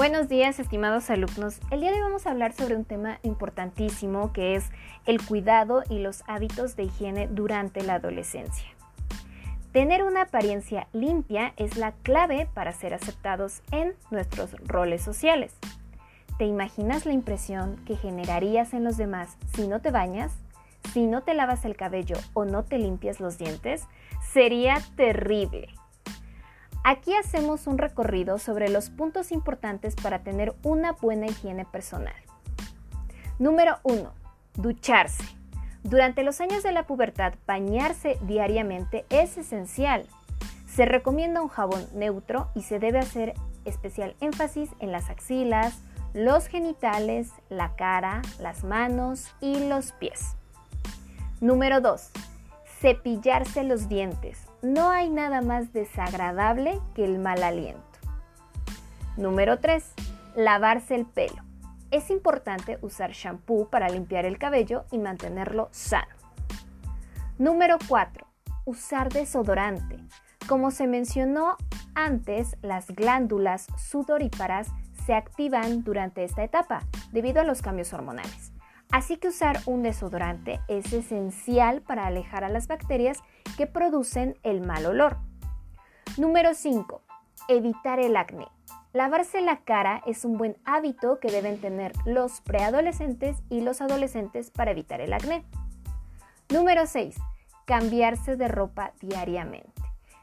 Buenos días, estimados alumnos. El día de hoy vamos a hablar sobre un tema importantísimo que es el cuidado y los hábitos de higiene durante la adolescencia. Tener una apariencia limpia es la clave para ser aceptados en nuestros roles sociales. ¿Te imaginas la impresión que generarías en los demás si no te bañas, si no te lavas el cabello o no te limpias los dientes? Sería terrible. Aquí hacemos un recorrido sobre los puntos importantes para tener una buena higiene personal. Número 1. Ducharse. Durante los años de la pubertad, bañarse diariamente es esencial. Se recomienda un jabón neutro y se debe hacer especial énfasis en las axilas, los genitales, la cara, las manos y los pies. Número 2. Cepillarse los dientes no hay nada más desagradable que el mal aliento. Número 3. Lavarse el pelo. Es importante usar shampoo para limpiar el cabello y mantenerlo sano. Número 4. Usar desodorante. Como se mencionó antes, las glándulas sudoríparas se activan durante esta etapa debido a los cambios hormonales. Así que usar un desodorante es esencial para alejar a las bacterias que producen el mal olor. Número 5. Evitar el acné. Lavarse la cara es un buen hábito que deben tener los preadolescentes y los adolescentes para evitar el acné. Número 6. Cambiarse de ropa diariamente.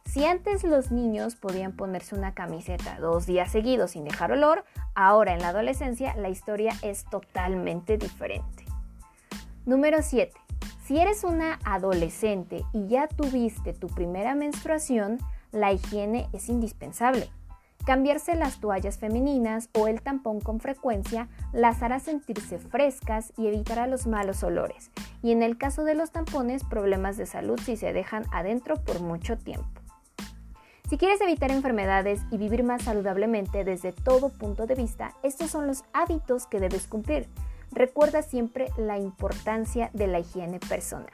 Si antes los niños podían ponerse una camiseta dos días seguidos sin dejar olor, ahora en la adolescencia la historia es totalmente diferente. Número 7. Si eres una adolescente y ya tuviste tu primera menstruación, la higiene es indispensable. Cambiarse las toallas femeninas o el tampón con frecuencia las hará sentirse frescas y evitará los malos olores. Y en el caso de los tampones, problemas de salud si se dejan adentro por mucho tiempo. Si quieres evitar enfermedades y vivir más saludablemente desde todo punto de vista, estos son los hábitos que debes cumplir. Recuerda siempre la importancia de la higiene personal.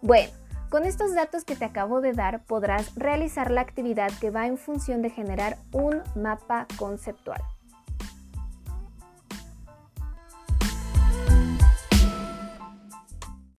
Bueno, con estos datos que te acabo de dar podrás realizar la actividad que va en función de generar un mapa conceptual.